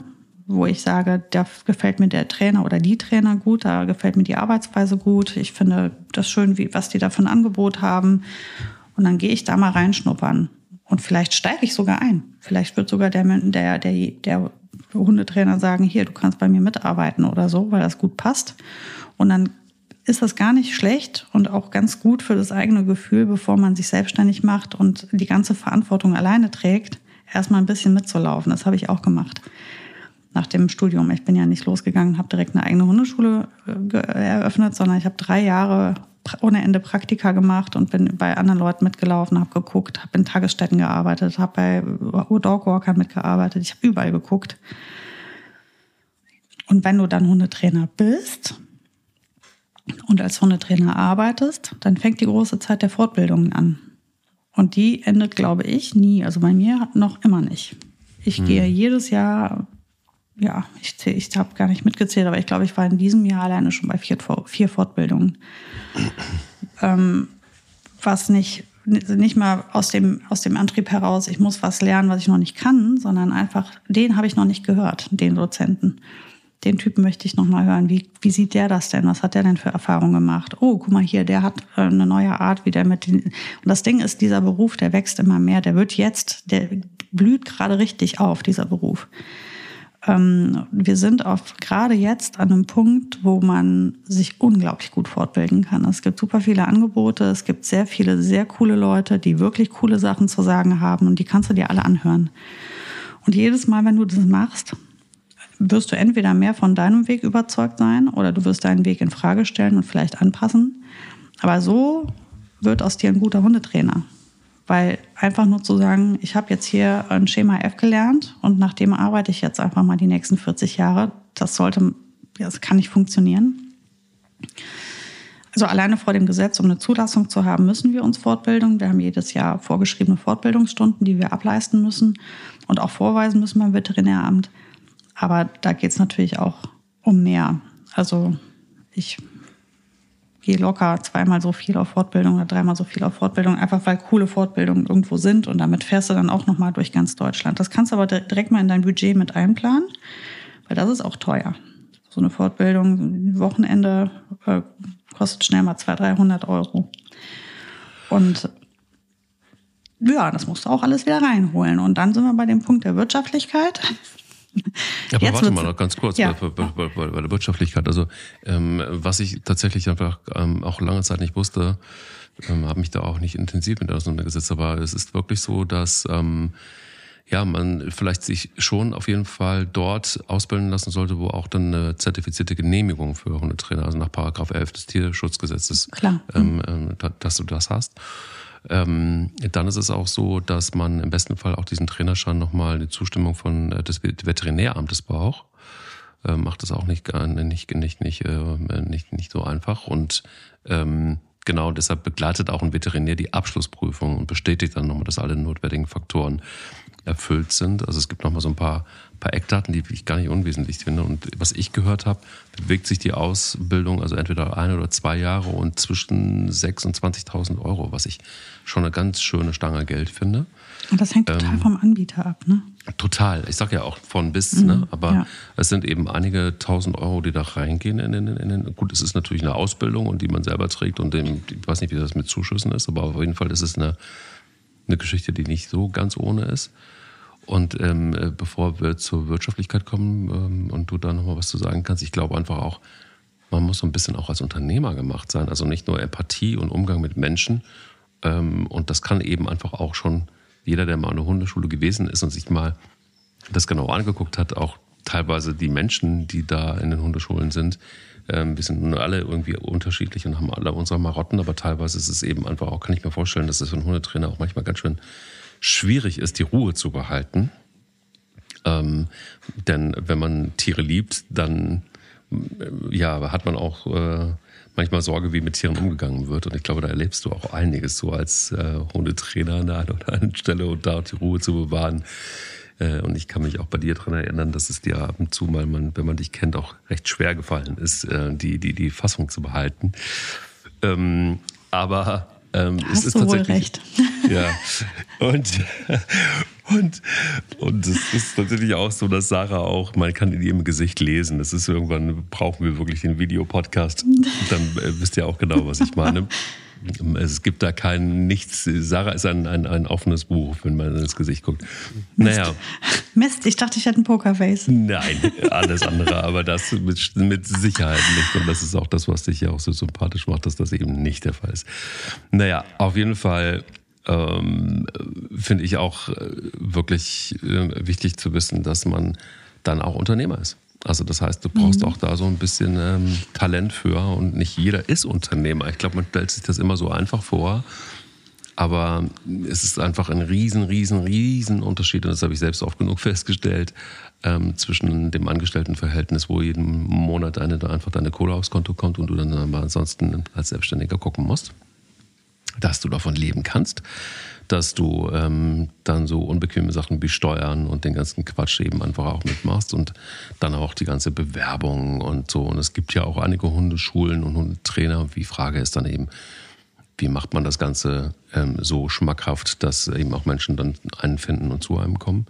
[SPEAKER 2] wo ich sage, da gefällt mir der Trainer oder die Trainer gut, da gefällt mir die Arbeitsweise gut. Ich finde das schön, wie, was die da für ein Angebot haben. Und dann gehe ich da mal reinschnuppern. Und vielleicht steige ich sogar ein. Vielleicht wird sogar der, der, der, der Hundetrainer sagen, hier, du kannst bei mir mitarbeiten oder so, weil das gut passt. Und dann ist das gar nicht schlecht und auch ganz gut für das eigene Gefühl, bevor man sich selbstständig macht und die ganze Verantwortung alleine trägt, erstmal ein bisschen mitzulaufen. Das habe ich auch gemacht nach dem Studium. Ich bin ja nicht losgegangen, habe direkt eine eigene Hundeschule äh, eröffnet, sondern ich habe drei Jahre ohne Ende Praktika gemacht und bin bei anderen Leuten mitgelaufen, habe geguckt, habe in Tagesstätten gearbeitet, habe bei Dogwalkern mitgearbeitet, ich habe überall geguckt. Und wenn du dann Hundetrainer bist und als Hundetrainer arbeitest, dann fängt die große Zeit der Fortbildungen an. Und die endet, glaube ich, nie. Also bei mir noch immer nicht. Ich hm. gehe jedes Jahr, ja, ich, ich habe gar nicht mitgezählt, aber ich glaube, ich war in diesem Jahr alleine schon bei vier, vier Fortbildungen ähm, was nicht, nicht mal aus dem, aus dem Antrieb heraus, ich muss was lernen, was ich noch nicht kann, sondern einfach, den habe ich noch nicht gehört, den Dozenten. Den Typen möchte ich noch mal hören. Wie, wie sieht der das denn? Was hat der denn für Erfahrungen gemacht? Oh, guck mal hier, der hat äh, eine neue Art, wie der mit den. Und das Ding ist, dieser Beruf, der wächst immer mehr. Der wird jetzt, der blüht gerade richtig auf, dieser Beruf. Ähm, wir sind auf gerade jetzt an einem Punkt, wo man sich unglaublich gut fortbilden kann. Es gibt super viele Angebote, es gibt sehr viele sehr coole Leute, die wirklich coole Sachen zu sagen haben und die kannst du dir alle anhören. Und jedes Mal, wenn du das machst, wirst du entweder mehr von deinem Weg überzeugt sein oder du wirst deinen Weg in Frage stellen und vielleicht anpassen. Aber so wird aus dir ein guter Hundetrainer. Weil einfach nur zu sagen, ich habe jetzt hier ein Schema F gelernt und nach dem arbeite ich jetzt einfach mal die nächsten 40 Jahre, das sollte, das kann nicht funktionieren. Also alleine vor dem Gesetz, um eine Zulassung zu haben, müssen wir uns Fortbildung. Wir haben jedes Jahr vorgeschriebene Fortbildungsstunden, die wir ableisten müssen und auch vorweisen müssen beim Veterinäramt. Aber da geht es natürlich auch um mehr. Also ich gehe locker zweimal so viel auf Fortbildung oder dreimal so viel auf Fortbildung, einfach weil coole Fortbildungen irgendwo sind und damit fährst du dann auch nochmal durch ganz Deutschland. Das kannst du aber direkt mal in dein Budget mit einplanen, weil das ist auch teuer. So eine Fortbildung, Wochenende äh, kostet schnell mal 200, 300 Euro. Und ja, das musst du auch alles wieder reinholen. Und dann sind wir bei dem Punkt der Wirtschaftlichkeit.
[SPEAKER 1] Aber Jetzt warte mal noch ganz kurz ja. bei, bei, bei, bei, der Wirtschaftlichkeit. Also ähm, was ich tatsächlich einfach ähm, auch lange Zeit nicht wusste, ähm, habe mich da auch nicht intensiv mit auseinandergesetzt. Aber es ist wirklich so, dass ähm, ja man vielleicht sich schon auf jeden Fall dort ausbilden lassen sollte, wo auch dann eine zertifizierte Genehmigung für Hundetrainer, also nach Paragraph 11 des Tierschutzgesetzes,
[SPEAKER 2] Klar.
[SPEAKER 1] Ähm, ähm, dass du das hast. Ähm, dann ist es auch so, dass man im besten Fall auch diesen Trainerschein nochmal eine Zustimmung von äh, des Veterinäramtes braucht. Äh, macht es auch nicht, nicht, nicht, nicht, äh, nicht, nicht so einfach. Und ähm, genau deshalb begleitet auch ein Veterinär die Abschlussprüfung und bestätigt dann nochmal, dass alle notwendigen Faktoren erfüllt sind. Also es gibt nochmal so ein paar, paar Eckdaten, die ich gar nicht unwesentlich finde. Und was ich gehört habe, bewegt sich die Ausbildung also entweder ein oder zwei Jahre und zwischen 6.000 und 20.000 Euro, was ich schon eine ganz schöne Stange Geld finde.
[SPEAKER 2] Und das hängt total ähm, vom Anbieter ab, ne?
[SPEAKER 1] Total. Ich sage ja auch von bis, mhm, ne? aber ja. es sind eben einige tausend Euro, die da reingehen. In den, in den, gut, es ist natürlich eine Ausbildung und die man selber trägt und dem, ich weiß nicht, wie das mit Zuschüssen ist, aber auf jeden Fall ist es eine, eine Geschichte, die nicht so ganz ohne ist. Und ähm, äh, bevor wir zur Wirtschaftlichkeit kommen ähm, und du da nochmal was zu sagen kannst, ich glaube einfach auch, man muss so ein bisschen auch als Unternehmer gemacht sein. Also nicht nur Empathie und Umgang mit Menschen. Ähm, und das kann eben einfach auch schon jeder, der mal eine Hundeschule gewesen ist und sich mal das genau angeguckt hat, auch teilweise die Menschen, die da in den Hundeschulen sind, ähm, wir sind alle irgendwie unterschiedlich und haben alle unsere Marotten, aber teilweise ist es eben einfach auch, kann ich mir vorstellen, dass es für einen Hundetrainer auch manchmal ganz schön schwierig ist, die Ruhe zu behalten. Ähm, denn wenn man Tiere liebt, dann äh, ja, hat man auch äh, manchmal Sorge, wie mit Tieren umgegangen wird. Und ich glaube, da erlebst du auch einiges so als äh, Hundetrainer an der einen oder anderen Stelle und da die Ruhe zu bewahren. Äh, und ich kann mich auch bei dir daran erinnern, dass es dir ab und zu mal, man, wenn man dich kennt, auch recht schwer gefallen ist, äh, die, die, die Fassung zu behalten. Ähm, aber ähm,
[SPEAKER 2] Hast es ist du wohl recht.
[SPEAKER 1] Ja. Und, und, und es ist tatsächlich auch so, dass Sarah auch, man kann in ihrem Gesicht lesen. Das ist irgendwann, brauchen wir wirklich den Videopodcast. Dann äh, wisst ihr auch genau, was ich meine. Es gibt da kein nichts. Sarah ist ein, ein, ein offenes Buch, wenn man ins Gesicht guckt.
[SPEAKER 2] Mist. Naja. Mist, ich dachte, ich hätte ein Pokerface.
[SPEAKER 1] Nein, alles andere, aber das mit, mit Sicherheit nicht. Und das ist auch das, was dich ja auch so sympathisch macht, dass das eben nicht der Fall ist. Naja, auf jeden Fall ähm, finde ich auch äh, wirklich äh, wichtig zu wissen, dass man dann auch Unternehmer ist. Also das heißt, du brauchst mhm. auch da so ein bisschen ähm, Talent für und nicht jeder ist Unternehmer. Ich glaube, man stellt sich das immer so einfach vor. Aber es ist einfach ein riesen, riesen, riesen Unterschied, und das habe ich selbst oft genug festgestellt, ähm, zwischen dem Angestelltenverhältnis, wo jeden Monat eine, einfach deine Kohle aufs Konto kommt und du dann aber ansonsten als Selbstständiger gucken musst, dass du davon leben kannst dass du ähm, dann so unbequeme Sachen wie Steuern und den ganzen Quatsch eben einfach auch mitmachst und dann auch die ganze Bewerbung und so. Und es gibt ja auch einige Hundeschulen und Hundetrainer. Und die Frage ist dann eben, wie macht man das Ganze ähm, so schmackhaft, dass eben auch Menschen dann einen finden und zu einem kommen.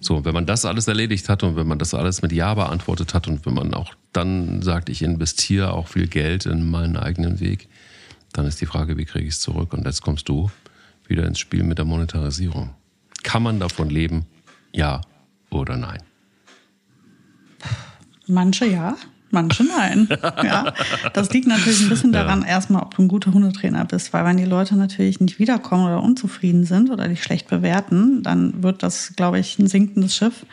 [SPEAKER 1] So, wenn man das alles erledigt hat und wenn man das alles mit Ja beantwortet hat und wenn man auch dann sagt, ich investiere auch viel Geld in meinen eigenen Weg, dann ist die Frage, wie kriege ich es zurück? Und jetzt kommst du wieder ins Spiel mit der Monetarisierung. Kann man davon leben? Ja oder nein?
[SPEAKER 2] Manche ja, manche nein. ja, das liegt natürlich ein bisschen daran, ja. erstmal, ob du ein guter Hundetrainer bist, weil wenn die Leute natürlich nicht wiederkommen oder unzufrieden sind oder dich schlecht bewerten, dann wird das, glaube ich, ein sinkendes Schiff.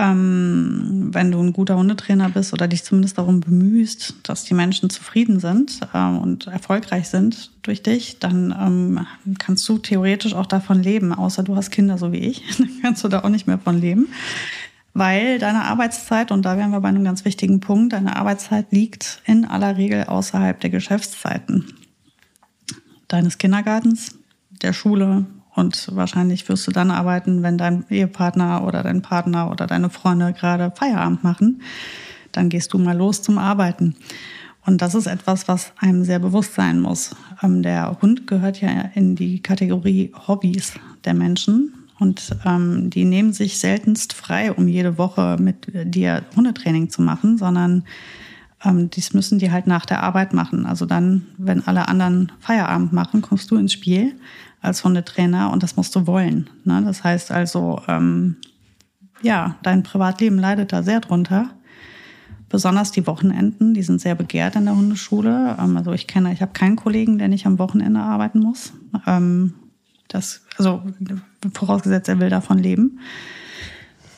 [SPEAKER 2] Ähm, wenn du ein guter Hundetrainer bist oder dich zumindest darum bemühst, dass die Menschen zufrieden sind ähm, und erfolgreich sind durch dich, dann ähm, kannst du theoretisch auch davon leben, außer du hast Kinder so wie ich, dann kannst du da auch nicht mehr von leben. Weil deine Arbeitszeit, und da wären wir bei einem ganz wichtigen Punkt, deine Arbeitszeit liegt in aller Regel außerhalb der Geschäftszeiten deines Kindergartens, der Schule, und wahrscheinlich wirst du dann arbeiten, wenn dein Ehepartner oder dein Partner oder deine Freunde gerade Feierabend machen. Dann gehst du mal los zum Arbeiten. Und das ist etwas, was einem sehr bewusst sein muss. Ähm, der Hund gehört ja in die Kategorie Hobbys der Menschen. Und ähm, die nehmen sich seltenst frei, um jede Woche mit dir Hundetraining zu machen, sondern ähm, dies müssen die halt nach der Arbeit machen. Also dann, wenn alle anderen Feierabend machen, kommst du ins Spiel als Hundetrainer und das musst du wollen. Ne? Das heißt also, ähm, ja, dein Privatleben leidet da sehr drunter. Besonders die Wochenenden, die sind sehr begehrt in der Hundeschule. Ähm, also ich kenne, ich habe keinen Kollegen, der nicht am Wochenende arbeiten muss. Ähm, das, also vorausgesetzt, er will davon leben.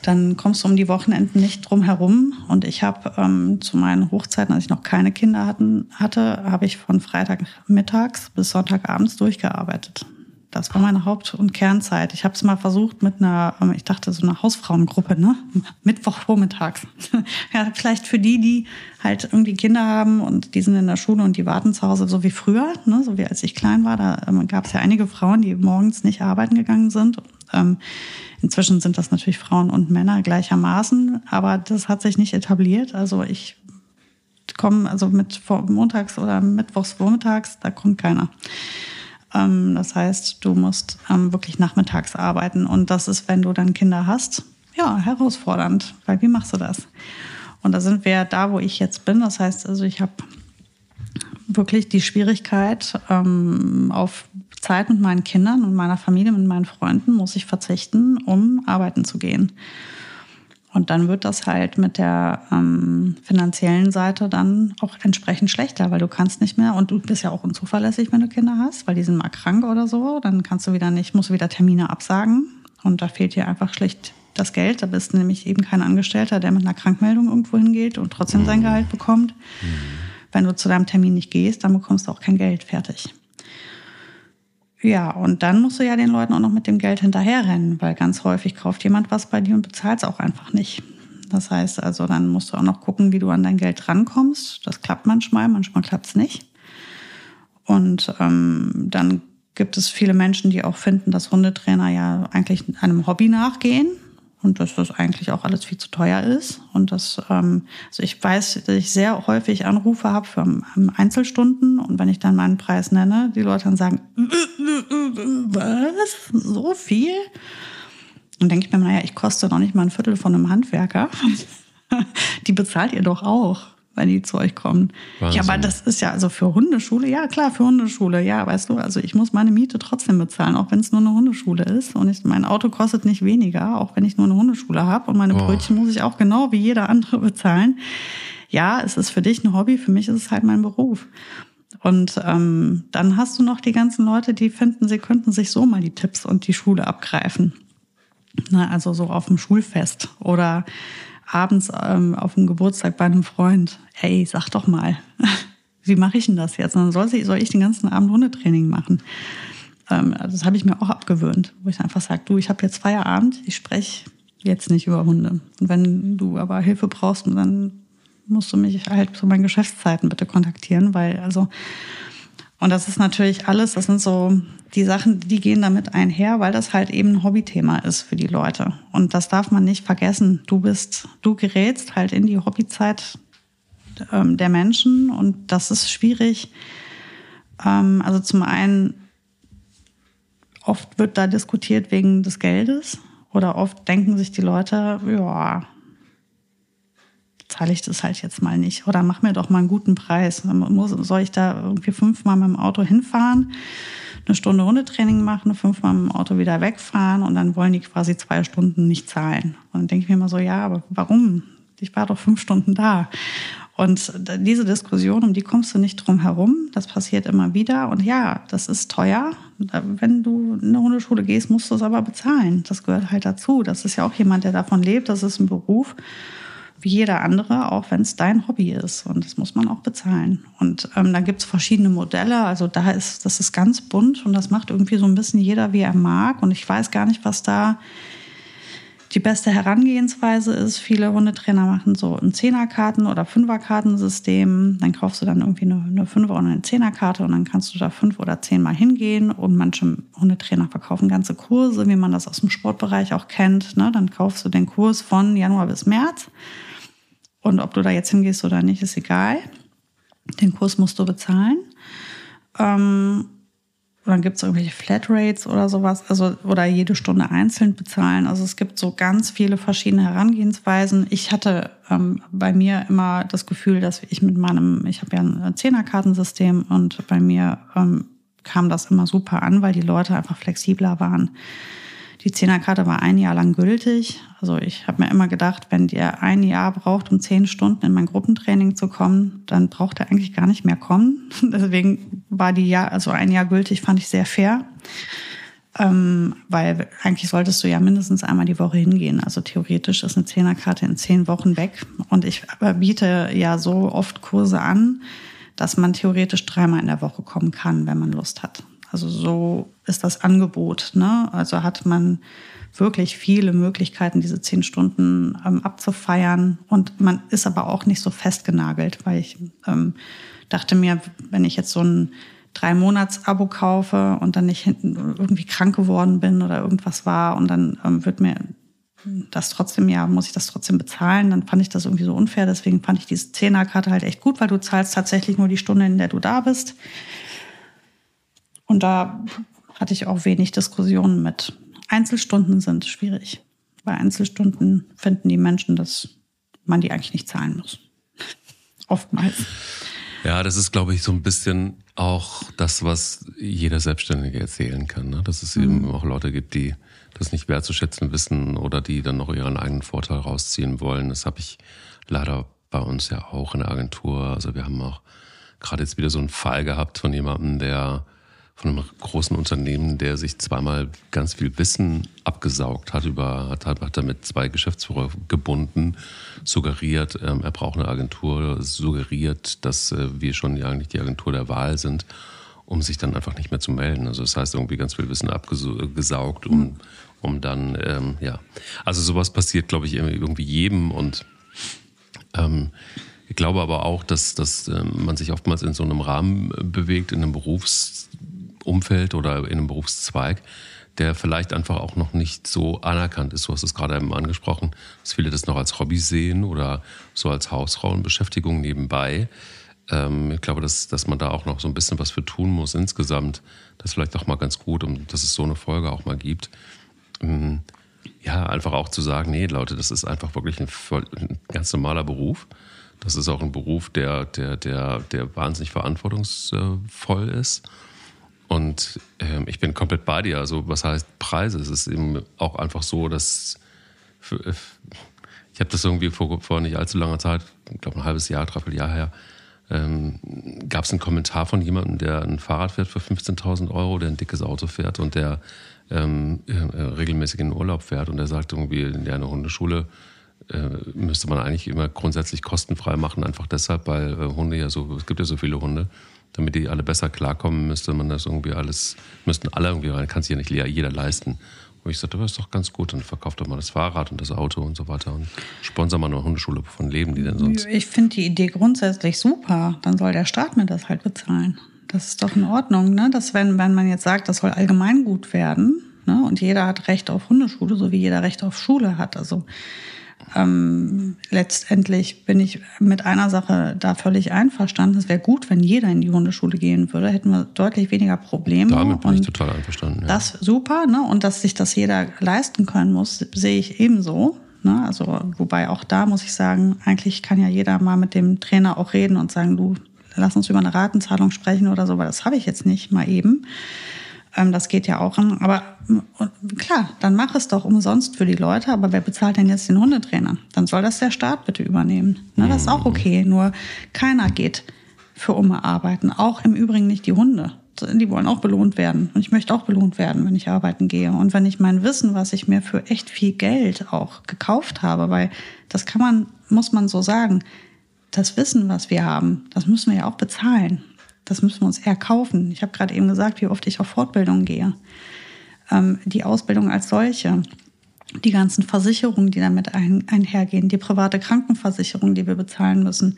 [SPEAKER 2] Dann kommst du um die Wochenenden nicht drum herum. Und ich habe ähm, zu meinen Hochzeiten, als ich noch keine Kinder hatten, hatte, habe ich von Freitagmittags bis Sonntagabends durchgearbeitet. Das war meine Haupt- und Kernzeit. Ich habe es mal versucht mit einer, ähm, ich dachte so einer Hausfrauengruppe, ne? Mittwochvormittags. ja, vielleicht für die, die halt irgendwie Kinder haben und die sind in der Schule und die warten zu Hause, so wie früher, ne? so wie als ich klein war. Da ähm, gab es ja einige Frauen, die morgens nicht arbeiten gegangen sind. Ähm, inzwischen sind das natürlich Frauen und Männer gleichermaßen, aber das hat sich nicht etabliert. Also ich komme also mit montags oder mittwochs vormittags, da kommt keiner. Ähm, das heißt, du musst ähm, wirklich nachmittags arbeiten. Und das ist, wenn du dann Kinder hast, ja, herausfordernd. Weil wie machst du das? Und da sind wir da, wo ich jetzt bin. Das heißt, also ich habe wirklich die Schwierigkeit, ähm, auf Zeit mit meinen Kindern und meiner Familie, mit meinen Freunden muss ich verzichten, um arbeiten zu gehen. Und dann wird das halt mit der ähm, finanziellen Seite dann auch entsprechend schlechter, weil du kannst nicht mehr und du bist ja auch unzuverlässig, wenn du Kinder hast, weil die sind mal krank oder so, dann kannst du wieder nicht, musst du wieder Termine absagen und da fehlt dir einfach schlicht das Geld. Da bist du nämlich eben kein Angestellter, der mit einer Krankmeldung irgendwo hingeht und trotzdem sein mhm. Gehalt bekommt. Mhm. Wenn du zu deinem Termin nicht gehst, dann bekommst du auch kein Geld fertig. Ja, und dann musst du ja den Leuten auch noch mit dem Geld hinterherrennen, weil ganz häufig kauft jemand was bei dir und bezahlt es auch einfach nicht. Das heißt also, dann musst du auch noch gucken, wie du an dein Geld rankommst. Das klappt manchmal, manchmal klappt es nicht. Und ähm, dann gibt es viele Menschen, die auch finden, dass Hundetrainer ja eigentlich einem Hobby nachgehen und dass das eigentlich auch alles viel zu teuer ist. Und dass, ähm, also ich weiß, dass ich sehr häufig Anrufe habe für Einzelstunden und wenn ich dann meinen Preis nenne, die Leute dann sagen, was? So viel? Und denke ich mir, naja, ich koste noch nicht mal ein Viertel von einem Handwerker. die bezahlt ihr doch auch wenn die zu euch kommen. Wahnsinn. Ja, aber das ist ja also für Hundeschule, ja klar, für Hundeschule, ja, weißt du, also ich muss meine Miete trotzdem bezahlen, auch wenn es nur eine Hundeschule ist. Und ich, mein Auto kostet nicht weniger, auch wenn ich nur eine Hundeschule habe. Und meine oh. Brötchen muss ich auch genau wie jeder andere bezahlen. Ja, es ist für dich ein Hobby, für mich ist es halt mein Beruf. Und ähm, dann hast du noch die ganzen Leute, die finden, sie könnten sich so mal die Tipps und die Schule abgreifen. Na, also so auf dem Schulfest oder abends ähm, auf dem Geburtstag bei einem Freund, hey, sag doch mal, wie mache ich denn das jetzt? Dann soll, soll ich den ganzen Abend Hundetraining machen. Ähm, das habe ich mir auch abgewöhnt, wo ich einfach sage, du, ich habe jetzt Feierabend, ich spreche jetzt nicht über Hunde. Und wenn du aber Hilfe brauchst, dann musst du mich halt zu meinen Geschäftszeiten bitte kontaktieren, weil also und das ist natürlich alles, das sind so die Sachen, die gehen damit einher, weil das halt eben ein Hobbythema ist für die Leute. Und das darf man nicht vergessen. Du bist, du gerätst halt in die Hobbyzeit ähm, der Menschen und das ist schwierig. Ähm, also zum einen, oft wird da diskutiert wegen des Geldes oder oft denken sich die Leute, ja, zahle ich das halt jetzt mal nicht. Oder mach mir doch mal einen guten Preis. Muss, soll ich da irgendwie fünfmal mit dem Auto hinfahren, eine Stunde Hundetraining machen, fünfmal mit dem Auto wieder wegfahren und dann wollen die quasi zwei Stunden nicht zahlen. Und dann denke ich mir immer so, ja, aber warum? Ich war doch fünf Stunden da. Und diese Diskussion, um die kommst du nicht drum herum. Das passiert immer wieder. Und ja, das ist teuer. Wenn du in eine Hundeschule gehst, musst du es aber bezahlen. Das gehört halt dazu. Das ist ja auch jemand, der davon lebt. Das ist ein Beruf wie jeder andere, auch wenn es dein Hobby ist. Und das muss man auch bezahlen. Und ähm, da gibt es verschiedene Modelle. Also da ist, das ist ganz bunt und das macht irgendwie so ein bisschen jeder, wie er mag. Und ich weiß gar nicht, was da die beste Herangehensweise ist, viele Hundetrainer machen so ein Zehnerkarten- oder Fünferkartensystem. Dann kaufst du dann irgendwie eine, eine Fünfer- oder eine Zehnerkarte und dann kannst du da fünf oder zehnmal hingehen. Und manche Hundetrainer verkaufen ganze Kurse, wie man das aus dem Sportbereich auch kennt. Ne? Dann kaufst du den Kurs von Januar bis März. Und ob du da jetzt hingehst oder nicht, ist egal. Den Kurs musst du bezahlen. Ähm, dann gibt es irgendwelche Flatrates oder sowas, also oder jede Stunde einzeln bezahlen. Also es gibt so ganz viele verschiedene Herangehensweisen. Ich hatte ähm, bei mir immer das Gefühl, dass ich mit meinem, ich habe ja ein Zehnerkartensystem und bei mir ähm, kam das immer super an, weil die Leute einfach flexibler waren. Die Zehnerkarte war ein Jahr lang gültig. Also ich habe mir immer gedacht, wenn der ein Jahr braucht, um zehn Stunden in mein Gruppentraining zu kommen, dann braucht er eigentlich gar nicht mehr kommen. Deswegen war die Jahr, also ein Jahr gültig, fand ich sehr fair. Ähm, weil eigentlich solltest du ja mindestens einmal die Woche hingehen. Also theoretisch ist eine Zehnerkarte in zehn Wochen weg. Und ich biete ja so oft Kurse an, dass man theoretisch dreimal in der Woche kommen kann, wenn man Lust hat. Also so ist das Angebot. Ne? Also hat man wirklich viele Möglichkeiten, diese zehn Stunden ähm, abzufeiern. Und man ist aber auch nicht so festgenagelt, weil ich ähm, dachte mir, wenn ich jetzt so ein drei Monats Abo kaufe und dann nicht hinten irgendwie krank geworden bin oder irgendwas war und dann ähm, wird mir das trotzdem, ja, muss ich das trotzdem bezahlen, dann fand ich das irgendwie so unfair. Deswegen fand ich diese Zehnerkarte halt echt gut, weil du zahlst tatsächlich nur die Stunde, in der du da bist. Und da hatte ich auch wenig Diskussionen mit. Einzelstunden sind schwierig. Bei Einzelstunden finden die Menschen, dass man die eigentlich nicht zahlen muss. Oftmals.
[SPEAKER 1] Ja, das ist, glaube ich, so ein bisschen auch das, was jeder Selbstständige erzählen kann. Ne? Dass es mhm. eben auch Leute gibt, die das nicht wertzuschätzen wissen oder die dann noch ihren eigenen Vorteil rausziehen wollen. Das habe ich leider bei uns ja auch in der Agentur. Also wir haben auch gerade jetzt wieder so einen Fall gehabt von jemandem, der von einem großen Unternehmen, der sich zweimal ganz viel Wissen abgesaugt hat, über, hat, hat damit zwei Geschäftsführer gebunden, suggeriert, ähm, er braucht eine Agentur, suggeriert, dass äh, wir schon ja eigentlich die Agentur der Wahl sind, um sich dann einfach nicht mehr zu melden. Also das heißt, irgendwie ganz viel Wissen abgesaugt, um, um dann, ähm, ja. Also sowas passiert, glaube ich, irgendwie jedem und ähm, ich glaube aber auch, dass, dass ähm, man sich oftmals in so einem Rahmen bewegt, in einem Berufs Umfeld oder in einem Berufszweig, der vielleicht einfach auch noch nicht so anerkannt ist. Du hast es gerade eben angesprochen, dass viele das noch als Hobby sehen oder so als Hausfrauenbeschäftigung nebenbei. Ähm, ich glaube, dass, dass man da auch noch so ein bisschen was für tun muss insgesamt. Das ist vielleicht auch mal ganz gut, um, dass es so eine Folge auch mal gibt. Ähm, ja, einfach auch zu sagen, nee, Leute, das ist einfach wirklich ein, ein ganz normaler Beruf. Das ist auch ein Beruf, der, der, der, der wahnsinnig verantwortungsvoll ist. Und ähm, ich bin komplett bei dir. Also was heißt Preise? Es ist eben auch einfach so, dass für, ich habe das irgendwie vor, vor nicht allzu langer Zeit, ich glaube ein halbes Jahr, dreiviertel Jahr her, ähm, gab es einen Kommentar von jemandem, der ein Fahrrad fährt für 15.000 Euro, der ein dickes Auto fährt und der ähm, äh, regelmäßig in den Urlaub fährt und der sagt irgendwie, in der Hundeschule äh, müsste man eigentlich immer grundsätzlich kostenfrei machen, einfach deshalb, weil äh, Hunde ja so, es gibt ja so viele Hunde damit die alle besser klarkommen, müsste man das irgendwie alles, müssten alle irgendwie rein, kann sich ja nicht jeder leisten. Wo ich sagte, das ist doch ganz gut, dann verkauft doch mal das Fahrrad und das Auto und so weiter und sponsor mal eine Hundeschule, von leben die denn sonst?
[SPEAKER 2] Ich finde die Idee grundsätzlich super. Dann soll der Staat mir das halt bezahlen. Das ist doch in Ordnung, ne? Dass wenn, wenn man jetzt sagt, das soll allgemein gut werden, ne? Und jeder hat Recht auf Hundeschule, so wie jeder Recht auf Schule hat. Also ähm, letztendlich bin ich mit einer Sache da völlig einverstanden. Es wäre gut, wenn jeder in die Hundeschule gehen würde, hätten wir deutlich weniger Probleme.
[SPEAKER 1] Damit bin und ich total einverstanden. Ja.
[SPEAKER 2] Das super, ne? Und dass sich das jeder leisten können muss, sehe ich ebenso. Ne? Also, wobei auch da muss ich sagen, eigentlich kann ja jeder mal mit dem Trainer auch reden und sagen, du, lass uns über eine Ratenzahlung sprechen oder so, weil das habe ich jetzt nicht mal eben. Ähm, das geht ja auch. Aber klar, dann mach es doch umsonst für die Leute. Aber wer bezahlt denn jetzt den Hundetrainer? Dann soll das der Staat bitte übernehmen. Ne, das ist auch okay. Nur keiner geht für Umme arbeiten. Auch im Übrigen nicht die Hunde. Die wollen auch belohnt werden. Und ich möchte auch belohnt werden, wenn ich arbeiten gehe. Und wenn ich mein Wissen, was ich mir für echt viel Geld auch gekauft habe, weil das kann man, muss man so sagen, das Wissen, was wir haben, das müssen wir ja auch bezahlen. Das müssen wir uns erkaufen. Ich habe gerade eben gesagt, wie oft ich auf Fortbildung gehe. Ähm, die Ausbildung als solche, die ganzen Versicherungen, die damit ein, einhergehen, die private Krankenversicherung, die wir bezahlen müssen,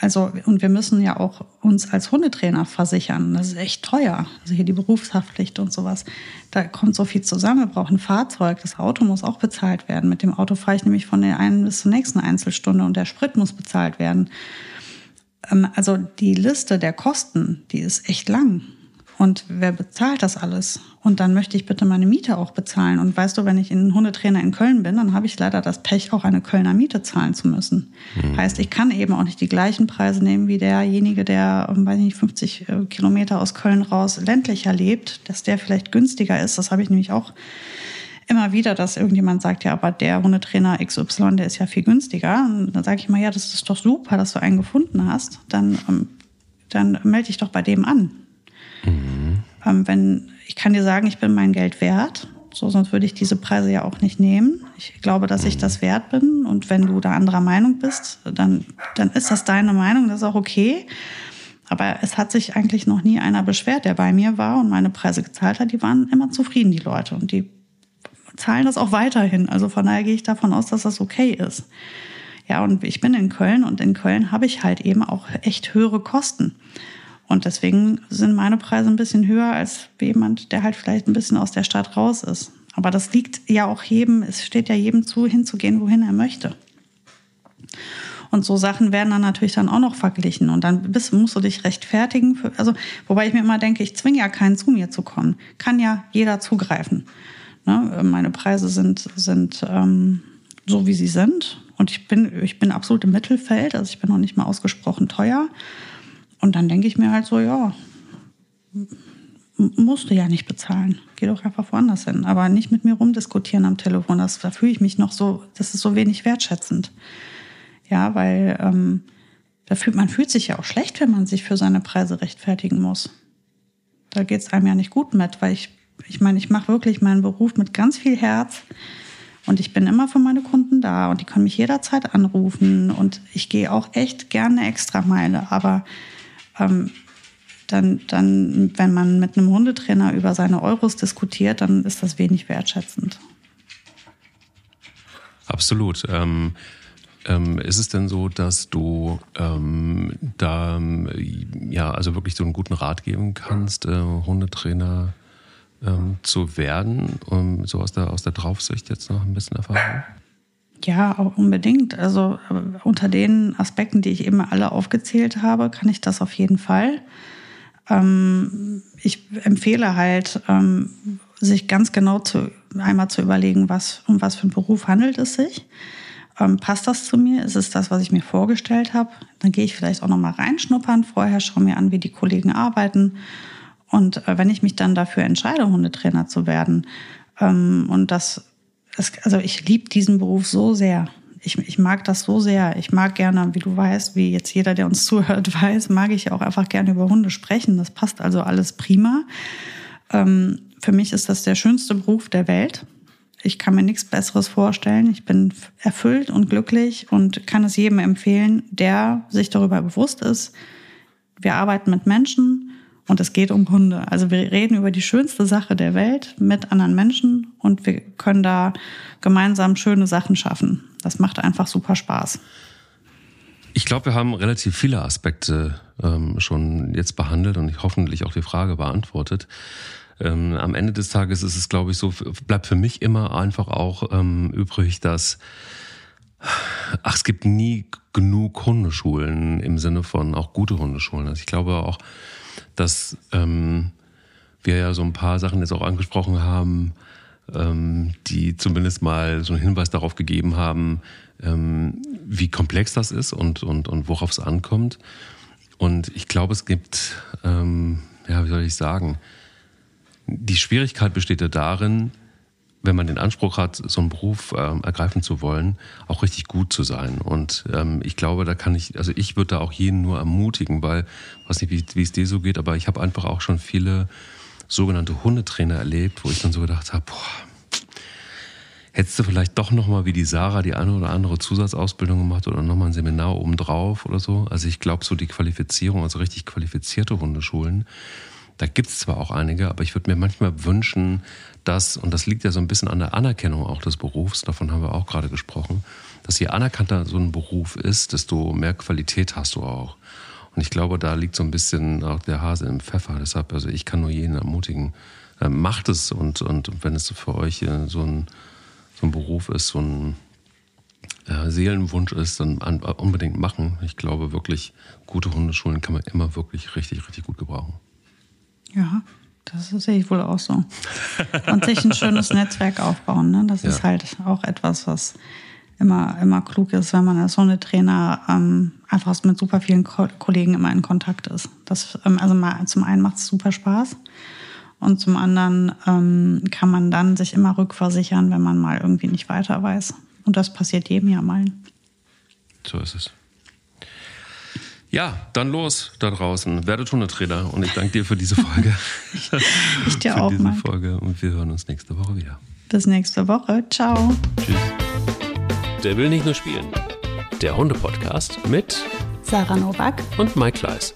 [SPEAKER 2] also, und wir müssen ja auch uns als Hundetrainer versichern. Das ist echt teuer. Also hier die Berufshaftpflicht und sowas. Da kommt so viel zusammen. Wir brauchen ein Fahrzeug. Das Auto muss auch bezahlt werden. Mit dem Auto fahre ich nämlich von der einen bis zur nächsten Einzelstunde und der Sprit muss bezahlt werden. Ähm, also die Liste der Kosten, die ist echt lang. Und wer bezahlt das alles? Und dann möchte ich bitte meine Miete auch bezahlen. Und weißt du, wenn ich ein Hundetrainer in Köln bin, dann habe ich leider das Pech, auch eine Kölner Miete zahlen zu müssen. Mhm. Heißt, ich kann eben auch nicht die gleichen Preise nehmen wie derjenige, der, ähm, weiß nicht, 50 äh, Kilometer aus Köln raus ländlicher lebt, dass der vielleicht günstiger ist. Das habe ich nämlich auch immer wieder, dass irgendjemand sagt, ja, aber der Hundetrainer XY, der ist ja viel günstiger. Und dann sage ich mal, ja, das ist doch super, dass du einen gefunden hast. Dann, ähm, dann melde dich doch bei dem an. Mhm. Ähm, wenn, ich kann dir sagen, ich bin mein Geld wert. So, sonst würde ich diese Preise ja auch nicht nehmen. Ich glaube, dass ich das wert bin. Und wenn du da anderer Meinung bist, dann, dann ist das deine Meinung, das ist auch okay. Aber es hat sich eigentlich noch nie einer beschwert, der bei mir war und meine Preise gezahlt hat. Die waren immer zufrieden, die Leute. Und die zahlen das auch weiterhin. Also von daher gehe ich davon aus, dass das okay ist. Ja, und ich bin in Köln und in Köln habe ich halt eben auch echt höhere Kosten. Und deswegen sind meine Preise ein bisschen höher als jemand, der halt vielleicht ein bisschen aus der Stadt raus ist. Aber das liegt ja auch jedem, es steht ja jedem zu, hinzugehen, wohin er möchte. Und so Sachen werden dann natürlich dann auch noch verglichen. Und dann bist, musst du dich rechtfertigen. Für, also, wobei ich mir immer denke, ich zwinge ja keinen zu mir zu kommen. Kann ja jeder zugreifen. Ne? Meine Preise sind, sind ähm, so, wie sie sind. Und ich bin, ich bin absolut im Mittelfeld. Also ich bin noch nicht mal ausgesprochen teuer. Und dann denke ich mir halt so, ja, musst du ja nicht bezahlen. Geh doch einfach woanders hin. Aber nicht mit mir rumdiskutieren am Telefon. Das, da fühle ich mich noch so, das ist so wenig wertschätzend. Ja, weil ähm, da fühlt, man fühlt sich ja auch schlecht, wenn man sich für seine Preise rechtfertigen muss. Da geht es einem ja nicht gut mit, weil ich, ich meine, ich mache wirklich meinen Beruf mit ganz viel Herz. Und ich bin immer für meine Kunden da und die können mich jederzeit anrufen. Und ich gehe auch echt gerne extra Meile. Aber ähm, dann, dann, wenn man mit einem Hundetrainer über seine Euros diskutiert, dann ist das wenig wertschätzend.
[SPEAKER 1] Absolut. Ähm, ähm, ist es denn so, dass du ähm, da ja also wirklich so einen guten Rat geben kannst, äh, Hundetrainer ähm, zu werden, um, so aus der, aus der Draufsicht jetzt noch ein bisschen Erfahrung?
[SPEAKER 2] Ja, unbedingt. Also unter den Aspekten, die ich eben alle aufgezählt habe, kann ich das auf jeden Fall. Ähm, ich empfehle halt, ähm, sich ganz genau zu, einmal zu überlegen, was, um was für einen Beruf handelt es sich. Ähm, passt das zu mir? Ist es das, was ich mir vorgestellt habe? Dann gehe ich vielleicht auch noch mal reinschnuppern vorher, schaue mir an, wie die Kollegen arbeiten. Und äh, wenn ich mich dann dafür entscheide, Hundetrainer zu werden ähm, und das es, also ich liebe diesen Beruf so sehr. Ich, ich mag das so sehr. Ich mag gerne, wie du weißt, wie jetzt jeder, der uns zuhört, weiß, mag ich auch einfach gerne über Hunde sprechen. Das passt also alles prima. Ähm, für mich ist das der schönste Beruf der Welt. Ich kann mir nichts Besseres vorstellen. Ich bin erfüllt und glücklich und kann es jedem empfehlen, der sich darüber bewusst ist. Wir arbeiten mit Menschen und es geht um Hunde. Also wir reden über die schönste Sache der Welt mit anderen Menschen und wir können da gemeinsam schöne Sachen schaffen. Das macht einfach super Spaß.
[SPEAKER 1] Ich glaube, wir haben relativ viele Aspekte ähm, schon jetzt behandelt und hoffentlich auch die Frage beantwortet. Ähm, am Ende des Tages ist es, glaube ich, so, bleibt für mich immer einfach auch ähm, übrig, dass ach, es gibt nie genug Hundeschulen im Sinne von auch gute Hundeschulen. Also ich glaube auch, dass ähm, wir ja so ein paar Sachen jetzt auch angesprochen haben, ähm, die zumindest mal so einen Hinweis darauf gegeben haben, ähm, wie komplex das ist und, und, und worauf es ankommt. Und ich glaube, es gibt, ähm, ja, wie soll ich sagen, die Schwierigkeit besteht ja darin, wenn man den Anspruch hat, so einen Beruf ähm, ergreifen zu wollen, auch richtig gut zu sein. Und ähm, ich glaube, da kann ich, also ich würde da auch jeden nur ermutigen, weil, weiß nicht, wie, wie es dir so geht, aber ich habe einfach auch schon viele sogenannte Hundetrainer erlebt, wo ich dann so gedacht habe, boah, hättest du vielleicht doch nochmal wie die Sarah die eine oder andere Zusatzausbildung gemacht oder nochmal ein Seminar obendrauf oder so. Also ich glaube, so die Qualifizierung, also richtig qualifizierte Hundeschulen, da gibt es zwar auch einige, aber ich würde mir manchmal wünschen, dass, und das liegt ja so ein bisschen an der Anerkennung auch des Berufs, davon haben wir auch gerade gesprochen, dass je anerkannter so ein Beruf ist, desto mehr Qualität hast du auch. Und ich glaube, da liegt so ein bisschen auch der Hase im Pfeffer. Deshalb, also ich kann nur jeden ermutigen, äh, macht es und, und wenn es für euch äh, so, ein, so ein Beruf ist, so ein äh, Seelenwunsch ist, dann an, unbedingt machen. Ich glaube wirklich, gute Hundeschulen kann man immer wirklich richtig, richtig gut gebrauchen.
[SPEAKER 2] Ja, das sehe ich wohl auch so. Und sich ein schönes Netzwerk aufbauen. Ne? Das ja. ist halt auch etwas, was immer, immer klug ist, wenn man als Hundetrainer ähm, einfach mit super vielen Ko Kollegen immer in Kontakt ist. Das, ähm, also mal, zum einen macht es super Spaß und zum anderen ähm, kann man dann sich immer rückversichern, wenn man mal irgendwie nicht weiter weiß. Und das passiert jedem ja mal.
[SPEAKER 1] So ist es. Ja, dann los da draußen. Werdet Hundetrainer. Und ich danke dir für diese Folge.
[SPEAKER 2] ich dir für auch, diese.
[SPEAKER 1] Folge. Und wir hören uns nächste Woche wieder.
[SPEAKER 2] Bis nächste Woche. Ciao. Tschüss.
[SPEAKER 1] Der will nicht nur spielen. Der Hunde-Podcast mit
[SPEAKER 2] Sarah Novak
[SPEAKER 1] und Mike Kleiss.